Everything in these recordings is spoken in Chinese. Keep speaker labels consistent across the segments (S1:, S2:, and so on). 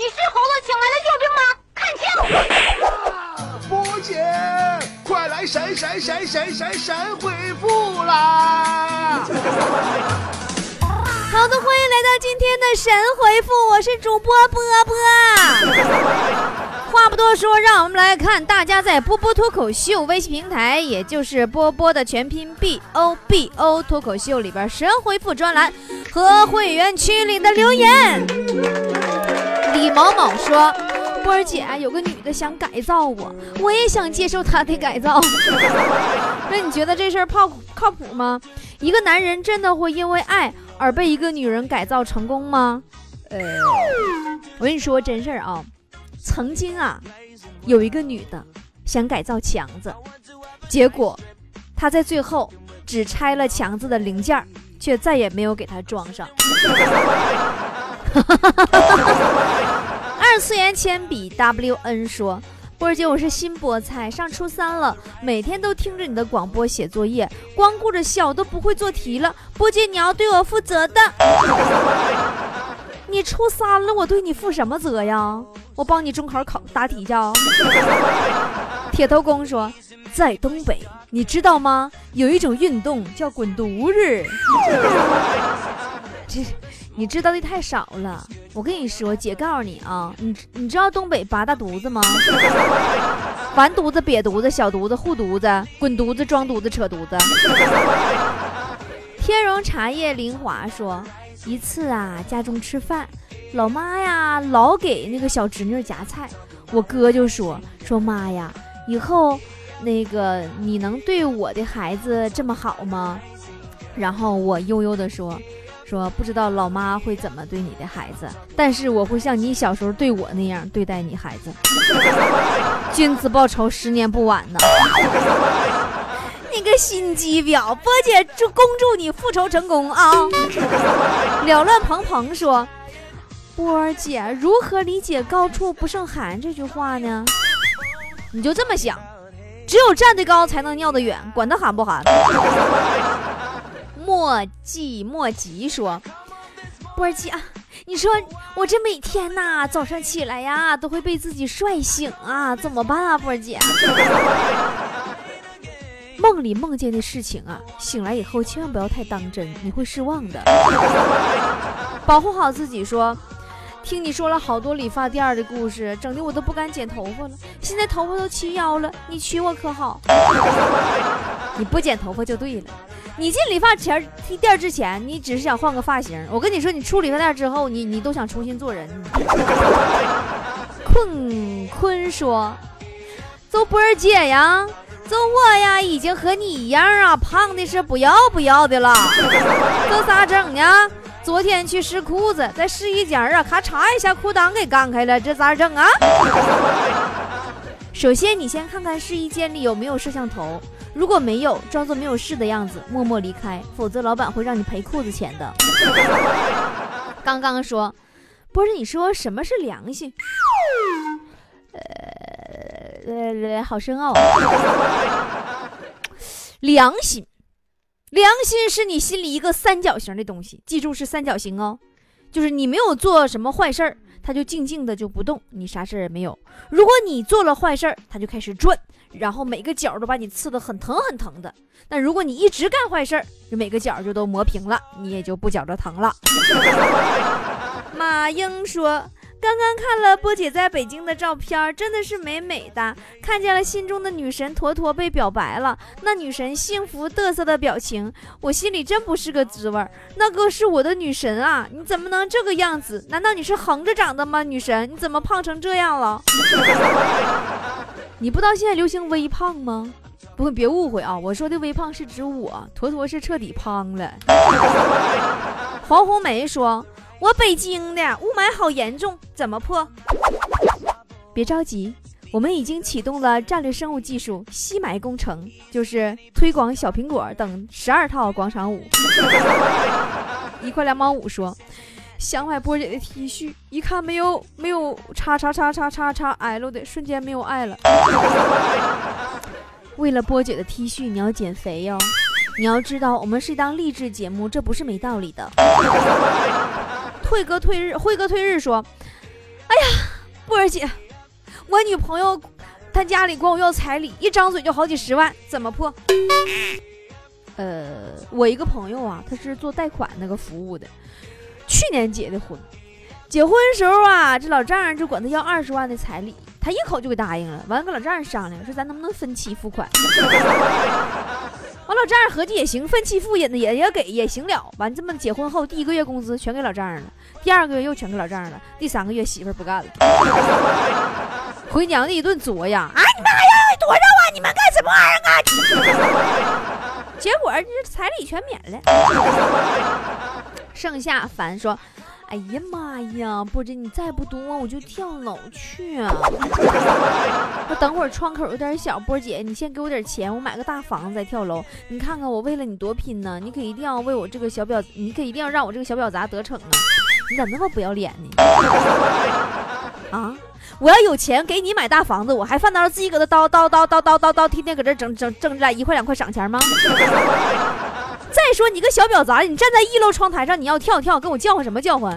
S1: 你是猴子请来的救兵吗？看
S2: 清！波姐，快来神神神神神神回复啦！
S3: 好的，欢迎来到今天的神回复，我是主播波波。话不多说，让我们来看大家在波波脱口秀微信平台，也就是波波的全拼 B O B O 脱口秀里边神回复专栏和会员区里的留言。李某某说：“波儿姐，有个女的想改造我，我也想接受她的改造。那你觉得这事儿靠靠谱吗？一个男人真的会因为爱而被一个女人改造成功吗？呃，我跟你说真事儿啊。”曾经啊，有一个女的想改造强子，结果她在最后只拆了强子的零件，却再也没有给他装上。二次元铅笔 WN 说：“波儿姐，我是新菠菜，上初三了，每天都听着你的广播写作业，光顾着笑都不会做题了。波姐，你要对我负责的。”你初三了，我对你负什么责呀？我帮你中考考答题去。铁头功说，在东北，你知道吗？有一种运动叫滚犊子。这 你知道的太少了。我跟你说，姐告诉你啊，你你知道东北八大犊子吗？完犊子、瘪犊子、小犊子、护犊子、滚犊子、装犊子、扯犊子。天荣茶叶林华说。一次啊，家中吃饭，老妈呀老给那个小侄女夹菜，我哥就说说妈呀，以后那个你能对我的孩子这么好吗？然后我悠悠的说说不知道老妈会怎么对你的孩子，但是我会像你小时候对我那样对待你孩子，君子报仇十年不晚呢。你个心机婊，波姐祝恭祝你复仇成功啊！了乱蓬蓬说：“波儿姐如何理解‘高处不胜寒’这句话呢？你就这么想，只有站得高才能尿得远，管他寒不寒。”莫急莫急说：“波儿姐啊，你说我这每天呐，早上起来呀，都会被自己帅醒啊，怎么办啊，波儿姐？” 梦里梦见的事情啊，醒来以后千万不要太当真，你会失望的。保护好自己。说，听你说了好多理发店的故事，整的我都不敢剪头发了。现在头发都齐腰了，你娶我可好？你不剪头发就对了。你进理发前店之前，你只是想换个发型。我跟你说，你出理发店之后，你你都想重新做人。困坤说：“走波儿姐呀。”周我呀，已经和你一样啊，胖的是不要不要的了。这咋整呢？昨天去试裤子，在试衣间啊，咔嚓一下裤裆给干开了，这咋整啊？首先，你先看看试衣间里有没有摄像头，如果没有，装作没有事的样子，默默离开，否则老板会让你赔裤子钱的。刚刚说，不是你说什么是良心？呃。呃，好深奥。良心，良心是你心里一个三角形的东西，记住是三角形哦。就是你没有做什么坏事儿，他就静静的就不动，你啥事儿也没有。如果你做了坏事儿，它就开始转，然后每个角都把你刺得很疼很疼的。那如果你一直干坏事儿，就每个角就都磨平了，你也就不觉着疼了。马英说。刚刚看了波姐在北京的照片，真的是美美的。看见了心中的女神坨坨被表白了，那女神幸福嘚瑟的表情，我心里真不是个滋味。那个是我的女神啊，你怎么能这个样子？难道你是横着长的吗？女神，你怎么胖成这样了？你不知道现在流行微胖吗？不，别误会啊，我说的微胖是指我，坨坨是彻底胖了。黄红梅说。我北京的雾霾好严重，怎么破？别着急，我们已经启动了战略生物技术吸霾工程，就是推广小苹果等十二套广场舞。一块两毛五说，想买波姐的 T 恤，一看没有没有叉叉叉叉叉叉 L 的，瞬间没有爱了。为了波姐的 T 恤，你要减肥哟。你要知道，我们是一档励志节目，这不是没道理的。慧哥退日，慧哥退日说：“哎呀，波儿姐，我女朋友她家里管我要彩礼，一张嘴就好几十万，怎么破？呃，我一个朋友啊，他是做贷款那个服务的，去年结的婚，结婚时候啊，这老丈人就管他要二十万的彩礼，他一口就给答应了。完了跟老丈人商量，说咱能不能分期付款？完老丈人合计也行，分期付也也也给也行了。完这么结婚后第一个月工资全给老丈人了，第二个月又全给老丈人了，第三个月媳妇不干了，回娘家一顿作呀！啊你们还要多少啊？你们干什么玩意儿啊？结果这彩礼全免了。剩下凡说。哎呀妈呀，波姐，你再不多我就跳楼去啊！我等会儿窗口有点小，波姐，你先给我点钱，我买个大房子再跳楼。你看看我为了你多拼呢，你可一定要为我这个小婊，你可一定要让我这个小婊砸得逞啊！你咋那么不要脸呢？啊！我要有钱给你买大房子，我还犯得着自己搁这叨叨叨叨叨叨叨，天天搁这整整挣这俩一块两块赏钱吗？再说你个小婊砸，你站在一楼窗台上，你要跳跳，跟我叫唤什么叫唤？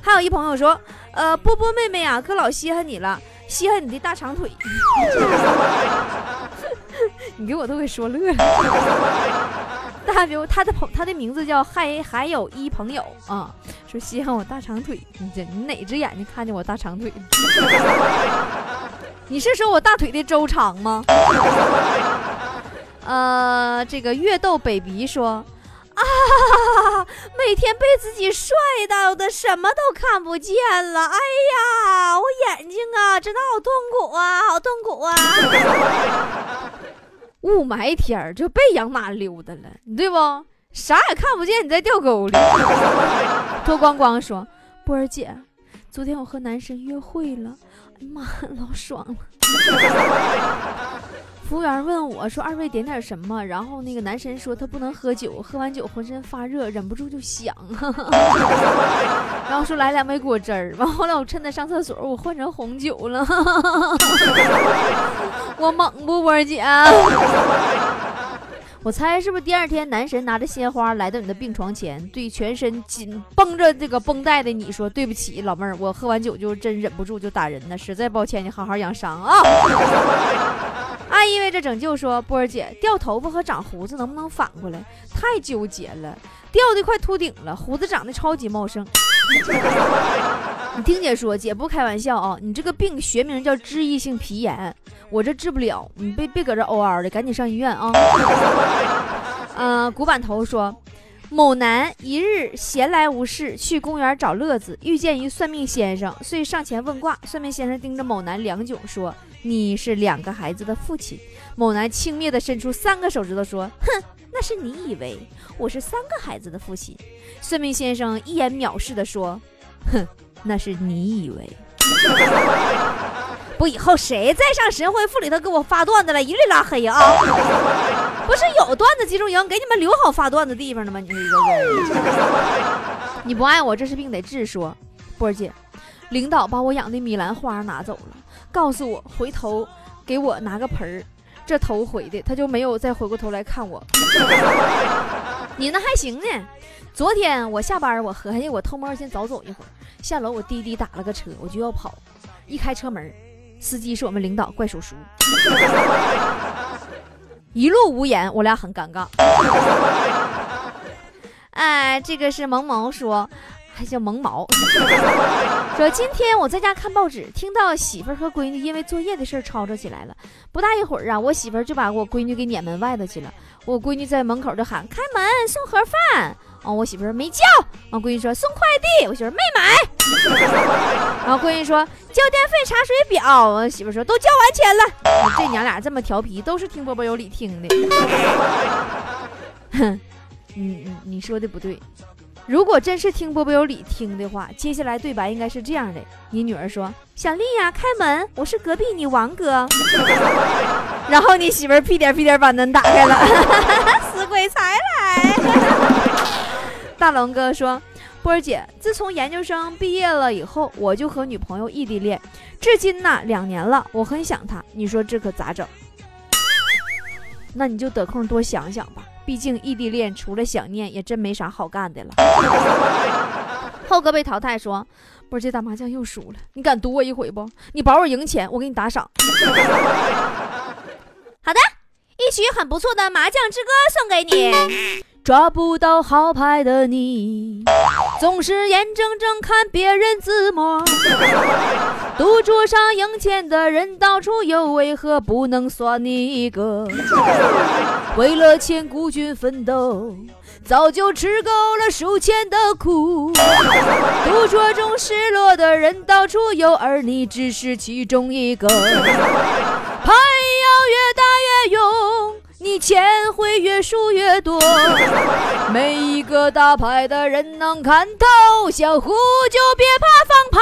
S3: 还有一朋友说，呃，波波妹妹啊，可老稀罕你了，稀罕你的大长腿。你给我都给说乐了。大刘他的朋他的名字叫还还有一朋友啊，说稀罕我大长腿。你这你哪只眼睛看见我大长腿？你是说我大腿的周长吗？呃，这个月豆 baby 说啊，每天被自己帅到的什么都看不见了，哎呀，我眼睛啊，真的好痛苦啊，好痛苦啊！雾霾天儿就别养马溜达了，你对不？啥也看不见，你在掉沟里。脱光光说，波儿姐，昨天我和男神约会了，哎呀妈，老爽了。服务员问我说：“二位点点什么？”然后那个男神说：“他不能喝酒，喝完酒浑身发热，忍不住就想。”然后说：“来两杯果汁儿。”完后来我趁他上厕所，我换成红酒了。我猛不，波姐？我猜是不是第二天男神拿着鲜花来到你的病床前，对全身紧绷着这个绷带的你说：“对不起，老妹儿，我喝完酒就真忍不住就打人呢，实在抱歉，你好好养伤啊。”还意味着拯救说：“波儿姐，掉头发和长胡子能不能反过来？太纠结了，掉的快秃顶了，胡子长得超级茂盛。你听姐说，姐不开玩笑啊，你这个病学名叫脂溢性皮炎，我这治不了，你别别搁这嗷嗷的，赶紧上医院啊。”嗯，古板头说：“某男一日闲来无事，去公园找乐子，遇见一算命先生，遂上前问卦。算命先生盯着某男良久，说。”你是两个孩子的父亲，某男轻蔑地伸出三个手指头说：“哼，那是你以为我是三个孩子的父亲。”算命先生一眼藐视地说：“哼，那是你以为。不，以后谁再上神回复里头给我发段子了，一律拉黑啊！不是有段子集中营给你们留好发段子地方的吗？你说一个 你不爱我，这是病得治。说，波儿姐，领导把我养的米兰花拿走了。告诉我回头给我拿个盆儿，这头回的他就没有再回过头来看我。你那还行呢。昨天我下班，我合计我偷摸先早走一会儿，下楼我滴滴打了个车，我就要跑。一开车门，司机是我们领导怪叔叔，一路无言，我俩很尴尬。哎，这个是萌萌说。还叫萌毛，说今天我在家看报纸，听到媳妇儿和闺女因为作业的事吵吵起来了。不大一会儿啊，我媳妇儿就把我闺女给撵门外头去了。我闺女在门口就喊：“开门，送盒饭。”哦，我媳妇儿没叫。我闺女说：“送快递。”我媳妇儿没买。然后闺女说：“交电费、查水表。”我媳妇说：“都交完钱了。”这娘俩这么调皮，都是听波波有理听的。哼，你你你说的不对。如果真是听波波有理听的话，接下来对白应该是这样的：你女儿说：“小丽呀，开门，我是隔壁你王哥。”然后你媳妇屁颠屁颠把门打开了，死鬼才来。大龙哥说：“波儿姐，自从研究生毕业了以后，我就和女朋友异地恋，至今呢两年了，我很想她。你说这可咋整？那你就得空多想想吧。”毕竟异地恋除了想念，也真没啥好干的了。浩哥被淘汰，说：“波姐打麻将又输了，你敢赌我一回不？你保我赢钱，我给你打赏。”好的，一曲很不错的麻将之歌送给你。抓不到好牌的你，总是眼睁睁看别人自摸。赌桌上赢钱的人到处有，为何不能算你一个？为了钱孤军奋斗，早就吃够了输钱的苦。赌桌中失落的人到处有，而你只是其中一个。牌要越大越勇。你钱会越输越多，每一个打牌的人能看透，想胡就别怕放炮，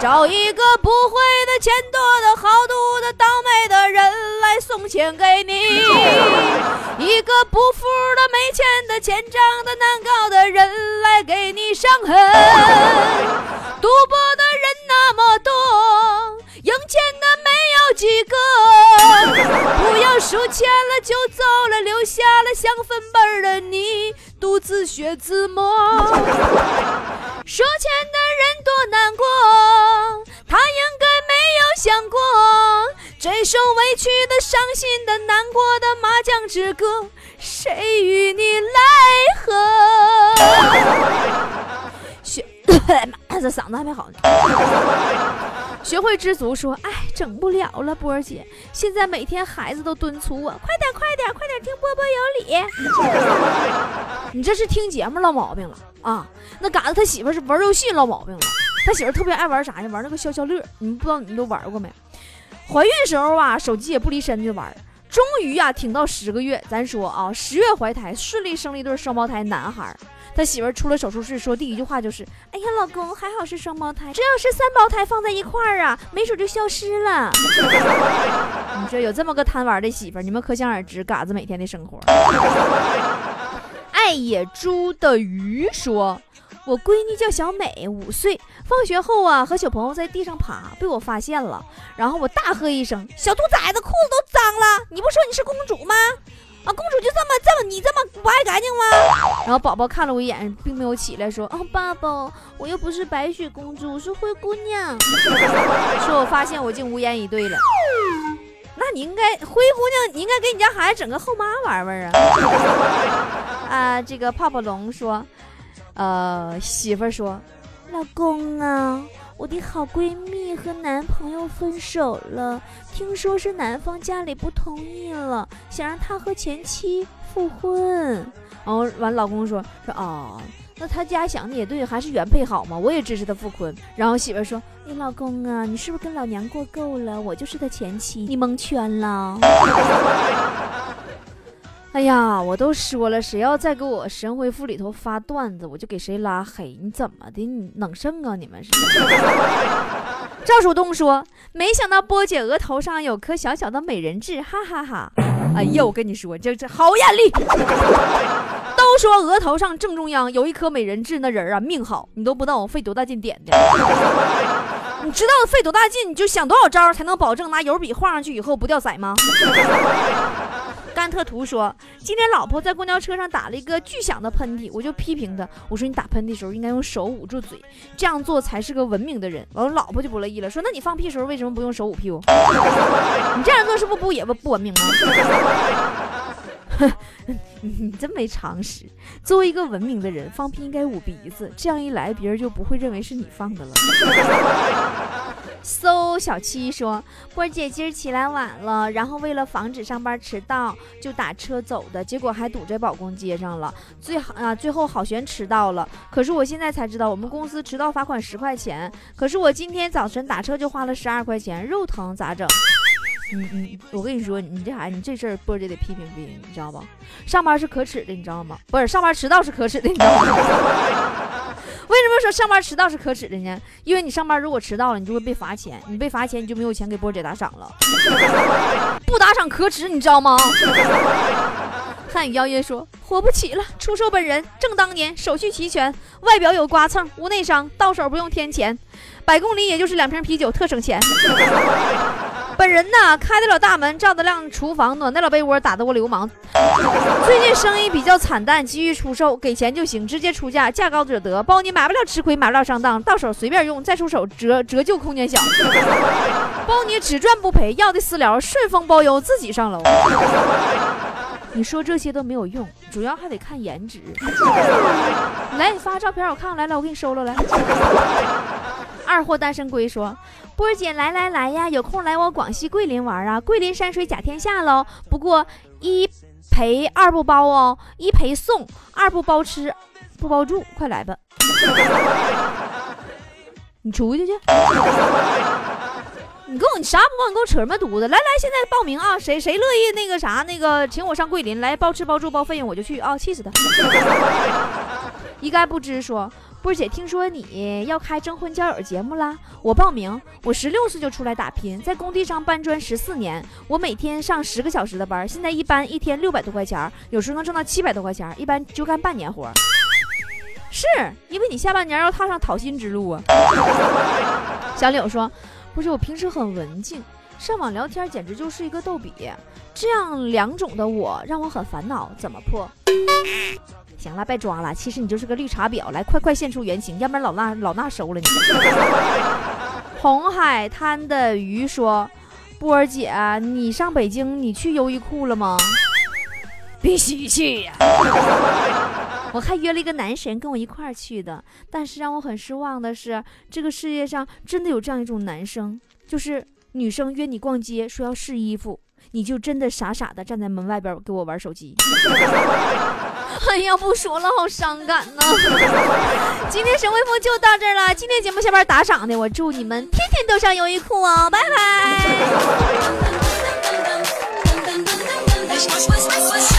S3: 找一个不会的、钱多的、好赌的、倒霉的人来送钱给你，一个不服的、没钱的、欠账的、难搞的人来给你伤痕，赌博的人那么多。赢钱的没几个，不要输钱了就走了，留下了像粉本的你，独自学自摸。输钱的人多难过，他应该没有想过，这首委屈的、伤心的、难过的麻将之歌，谁与你来和？学，这嗓子还没好呢。学会知足，说：“哎，整不了了，波儿姐，现在每天孩子都敦促我，快点，快点，快点听波波有理。你这是听节目落毛病了啊？那嘎子他媳妇是玩游戏落毛病了，他媳妇特别爱玩啥呢？玩那个消消乐，你们不知道你们都玩过没？怀孕时候啊，手机也不离身就玩，终于呀，挺到十个月，咱说啊，十月怀胎，顺利生了一对双胞胎男孩。”他媳妇儿出了手术室，说第一句话就是：“哎呀，老公，还好是双胞胎，这要是三胞胎放在一块儿啊，没准就消失了。”你说有这么个贪玩的媳妇儿，你们可想而知嘎子每天的生活。爱野猪的鱼说：“我闺女叫小美，五岁，放学后啊，和小朋友在地上爬，被我发现了，然后我大喝一声：小兔崽子，裤子都脏了！你不说你是公主吗？”啊，公主就这么这么你这么不爱干净吗？然后宝宝看了我一眼，并没有起来说：“啊，爸爸，我又不是白雪公主，我是灰姑娘。”说我发现我竟无言以对了。那你应该灰姑娘，你应该给你家孩子整个后妈玩玩啊。啊，这个泡泡龙说，呃，媳妇说，老公啊。我的好闺蜜和男朋友分手了，听说是男方家里不同意了，想让她和前妻复婚。然后完，老公说说啊，那他家想的也对，还是原配好嘛，我也支持他复婚。然后媳妇说，你老公啊，你是不是跟老娘过够了？我就是他前妻，你蒙圈了。哎呀，我都说了，谁要再给我神回复里头发段子，我就给谁拉黑。你怎么的？你冷胜啊？你们是？赵树东说：“没想到波姐额头上有颗小小的美人痣，哈哈哈！哎呀，我跟你说，这这好眼力。都说额头上正中央有一颗美人痣，那人啊命好。你都不知道我费多大劲点的。你知道费多大劲，你就想多少招才能保证拿油笔画上去以后不掉色吗？”甘特图说：“今天老婆在公交车上打了一个巨响的喷嚏，我就批评他，我说你打喷嚏的时候应该用手捂住嘴，这样做才是个文明的人。”完了，老婆就不乐意了，说：“那你放屁时候为什么不用手捂屁股？你这样做是不是不也不 不文明吗？”，你真没常识。作为一个文明的人，放屁应该捂鼻子，这样一来别人就不会认为是你放的了。搜小七说：“波姐今儿起来晚了，然后为了防止上班迟到，就打车走的，结果还堵在保工街上了。最好啊，最后好悬迟到了。可是我现在才知道，我们公司迟到罚款十块钱。可是我今天早晨打车就花了十二块钱，肉疼咋整？嗯嗯，我跟你说，你这孩子，你这事儿波姐得批评批评，你知道不？上班是可耻的，你知道吗？不是上班迟到是可耻的，你知道吗？”说上班迟到是可耻的呢？因为你上班如果迟到了，你就会被罚钱，你被罚钱你就没有钱给波姐打赏了。不打赏可耻，你知道吗？汉语邀约说活不起了，出售本人正当年，手续齐全，外表有刮蹭，无内伤，到手不用添钱，百公里也就是两瓶啤酒，特省钱。
S4: 本人呢，开得了大门，照得亮厨房，暖得了被窝，打得过流氓。最近生意比较惨淡，急于出售，给钱就行，直接出价，价高者得，包你买不了吃亏，买不了上当，到手随便用，再出手折折旧空间小，包你只赚不赔，要的私聊顺丰包邮，自己上楼。你说这些都没有用，主要还得看颜值。来，你发个照片我看看。来来，我给你收了。来，二货单身龟说：“波儿姐，来来来呀，有空来我广西桂林玩啊，桂林山水甲天下喽。不过一赔二不包哦，一赔送，二不包吃，不包住，快来吧。你出去去。”你跟我你啥不帮你给我扯什么犊子？来来，现在报名啊！谁谁乐意那个啥那个请我上桂林来包吃包住包费用我就去啊！气死他！一概不知说，波姐听说你要开征婚交友节目啦，我报名。我十六岁就出来打拼，在工地上搬砖十四年，我每天上十个小时的班，现在一般一天六百多块钱，有时候能挣到七百多块钱，一般就干半年活。是因为你下半年要踏上讨薪之路啊！小柳说。不是我平时很文静，上网聊天简直就是一个逗比。这样两种的我让我很烦恼，怎么破？行了，别装了，其实你就是个绿茶婊。来，快快现出原形，要不然老衲老衲收了你。红海滩的鱼说：“波儿姐，你上北京，你去优衣库了吗？必须去呀！我还约了一个男神跟我一块儿去的，但是让我很失望的是，这个世界上真的有这样一种男生，就是女生约你逛街说要试衣服，你就真的傻傻的站在门外边给我玩手机。哎呀，不说了，好伤感呐！今天神回复就到这儿了，今天节目下边打赏的，我祝你们天天都上优衣库哦，拜拜。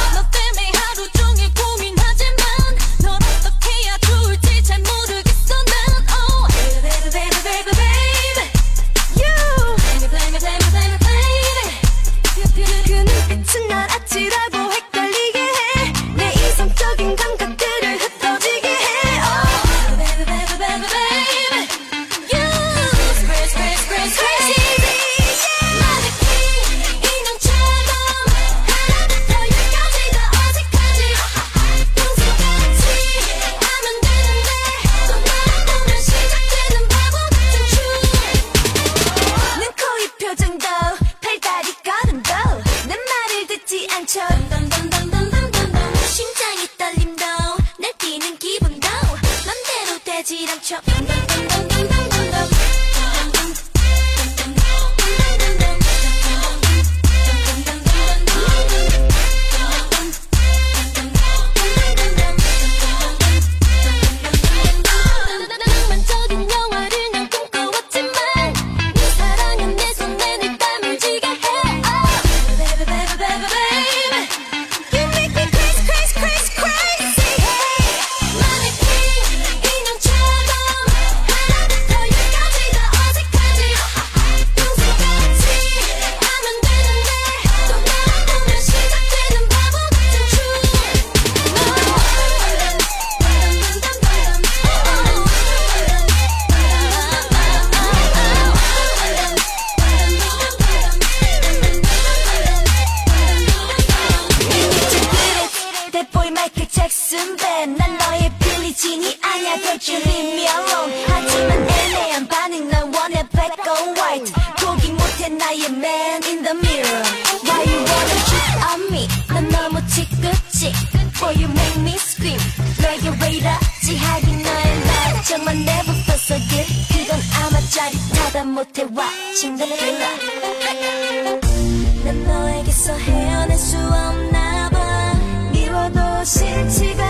S4: 난 너에게서 헤어날 수 없나 봐 미워도 싫지가